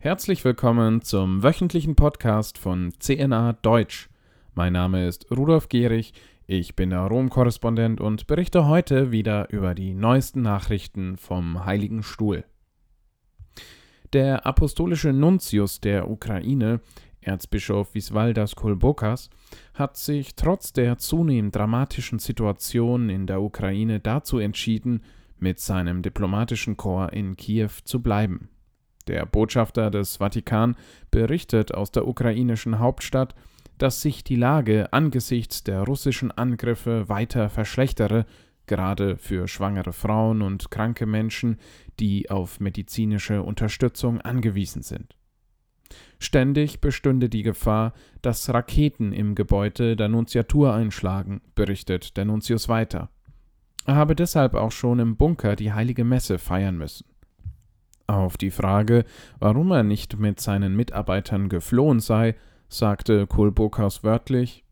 Herzlich willkommen zum wöchentlichen Podcast von CNA Deutsch. Mein Name ist Rudolf Gehrig, ich bin der Rom-Korrespondent und berichte heute wieder über die neuesten Nachrichten vom Heiligen Stuhl. Der apostolische Nuntius der Ukraine, Erzbischof Visvaldas Kolbokas, hat sich trotz der zunehmend dramatischen Situation in der Ukraine dazu entschieden, mit seinem diplomatischen Korps in Kiew zu bleiben. Der Botschafter des Vatikan berichtet aus der ukrainischen Hauptstadt, dass sich die Lage angesichts der russischen Angriffe weiter verschlechtere, gerade für schwangere Frauen und kranke Menschen, die auf medizinische Unterstützung angewiesen sind. Ständig bestünde die Gefahr, dass Raketen im Gebäude der Nunziatur einschlagen, berichtet der Nuntius weiter. Er habe deshalb auch schon im Bunker die heilige Messe feiern müssen. Auf die Frage, warum er nicht mit seinen Mitarbeitern geflohen sei, sagte Kulbokas wörtlich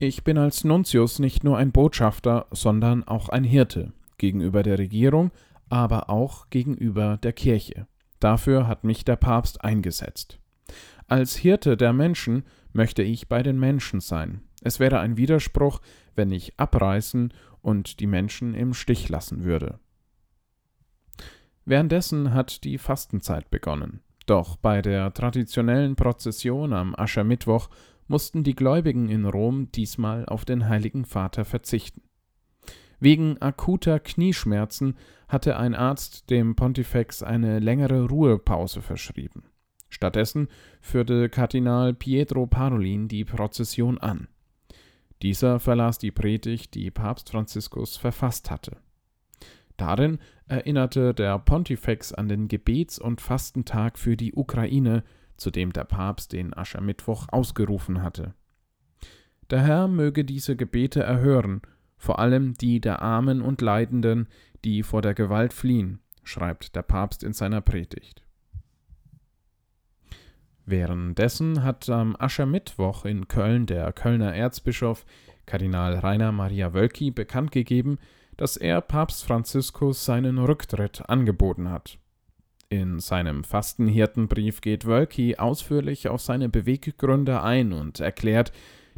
Ich bin als Nuntius nicht nur ein Botschafter, sondern auch ein Hirte, gegenüber der Regierung, aber auch gegenüber der Kirche. Dafür hat mich der Papst eingesetzt. Als Hirte der Menschen möchte ich bei den Menschen sein. Es wäre ein Widerspruch, wenn ich abreißen und die Menschen im Stich lassen würde. Währenddessen hat die Fastenzeit begonnen. Doch bei der traditionellen Prozession am Aschermittwoch mussten die Gläubigen in Rom diesmal auf den Heiligen Vater verzichten. Wegen akuter Knieschmerzen hatte ein Arzt dem Pontifex eine längere Ruhepause verschrieben. Stattdessen führte Kardinal Pietro Parolin die Prozession an. Dieser verlas die Predigt, die Papst Franziskus verfasst hatte. Darin erinnerte der Pontifex an den Gebets- und Fastentag für die Ukraine, zu dem der Papst den Aschermittwoch ausgerufen hatte. Der Herr möge diese Gebete erhören, vor allem die der Armen und Leidenden, die vor der Gewalt fliehen, schreibt der Papst in seiner Predigt. Währenddessen hat am Aschermittwoch in Köln der Kölner Erzbischof Kardinal Rainer Maria Wölki bekannt gegeben, dass er Papst Franziskus seinen Rücktritt angeboten hat. In seinem Fastenhirtenbrief geht Wölki ausführlich auf seine Beweggründe ein und erklärt,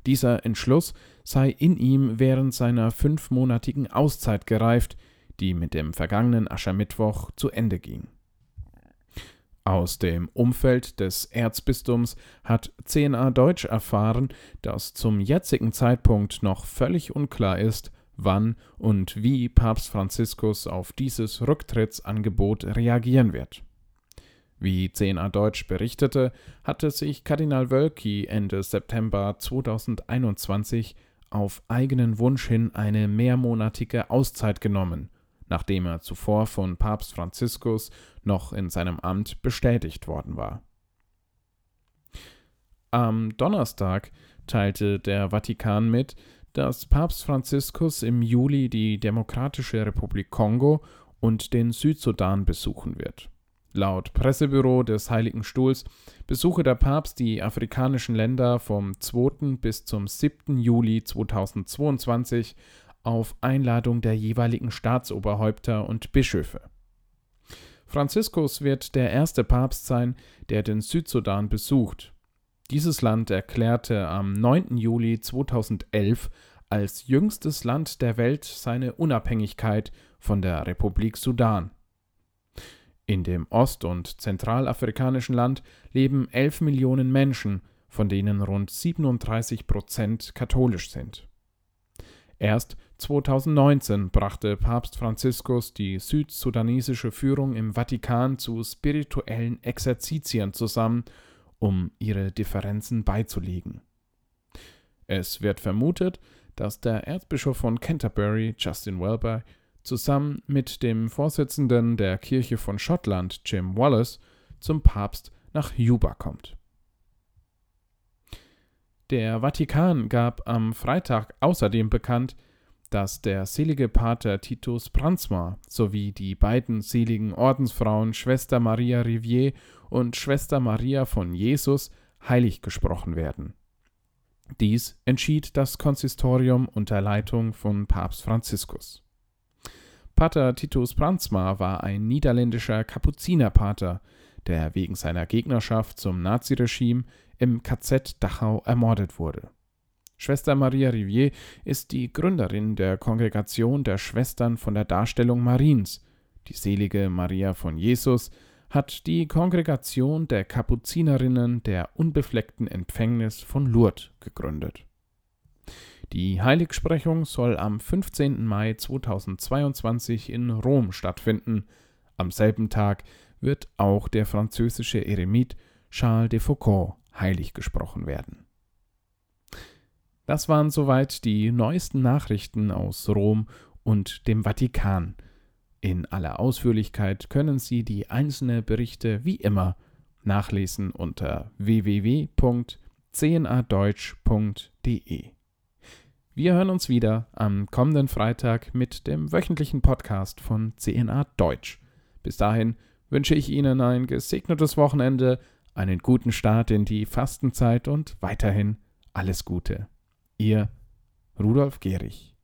dieser Entschluss sei in ihm während seiner fünfmonatigen Auszeit gereift, die mit dem vergangenen Aschermittwoch zu Ende ging. Aus dem Umfeld des Erzbistums hat CNA Deutsch erfahren, dass zum jetzigen Zeitpunkt noch völlig unklar ist, wann und wie Papst Franziskus auf dieses Rücktrittsangebot reagieren wird. Wie CNA Deutsch berichtete, hatte sich Kardinal Wölki Ende September 2021 auf eigenen Wunsch hin eine mehrmonatige Auszeit genommen, nachdem er zuvor von Papst Franziskus noch in seinem Amt bestätigt worden war. Am Donnerstag teilte der Vatikan mit, dass Papst Franziskus im Juli die Demokratische Republik Kongo und den Südsudan besuchen wird. Laut Pressebüro des Heiligen Stuhls besuche der Papst die afrikanischen Länder vom 2. bis zum 7. Juli 2022 auf Einladung der jeweiligen Staatsoberhäupter und Bischöfe. Franziskus wird der erste Papst sein, der den Südsudan besucht. Dieses Land erklärte am 9. Juli 2011 als jüngstes Land der Welt seine Unabhängigkeit von der Republik Sudan. In dem ost- und zentralafrikanischen Land leben 11 Millionen Menschen, von denen rund 37 Prozent katholisch sind. Erst 2019 brachte Papst Franziskus die südsudanesische Führung im Vatikan zu spirituellen Exerzitien zusammen um ihre Differenzen beizulegen. Es wird vermutet, dass der Erzbischof von Canterbury, Justin Welby, zusammen mit dem Vorsitzenden der Kirche von Schottland, Jim Wallace, zum Papst nach Juba kommt. Der Vatikan gab am Freitag außerdem bekannt, dass der selige Pater Titus Brandsma sowie die beiden seligen Ordensfrauen Schwester Maria Rivier und Schwester Maria von Jesus heilig gesprochen werden. Dies entschied das Konsistorium unter Leitung von Papst Franziskus. Pater Titus Brandsma war ein niederländischer Kapuzinerpater, der wegen seiner Gegnerschaft zum Naziregime im KZ Dachau ermordet wurde. Schwester Maria Rivier ist die Gründerin der Kongregation der Schwestern von der Darstellung Mariens. Die selige Maria von Jesus hat die Kongregation der Kapuzinerinnen der unbefleckten Empfängnis von Lourdes gegründet. Die Heiligsprechung soll am 15. Mai 2022 in Rom stattfinden. Am selben Tag wird auch der französische Eremit Charles de Foucault heilig gesprochen werden. Das waren soweit die neuesten Nachrichten aus Rom und dem Vatikan. In aller Ausführlichkeit können Sie die einzelnen Berichte wie immer nachlesen unter www.cnadeutsch.de. Wir hören uns wieder am kommenden Freitag mit dem wöchentlichen Podcast von CNA Deutsch. Bis dahin wünsche ich Ihnen ein gesegnetes Wochenende, einen guten Start in die Fastenzeit und weiterhin alles Gute. Ihr Rudolf Gehrig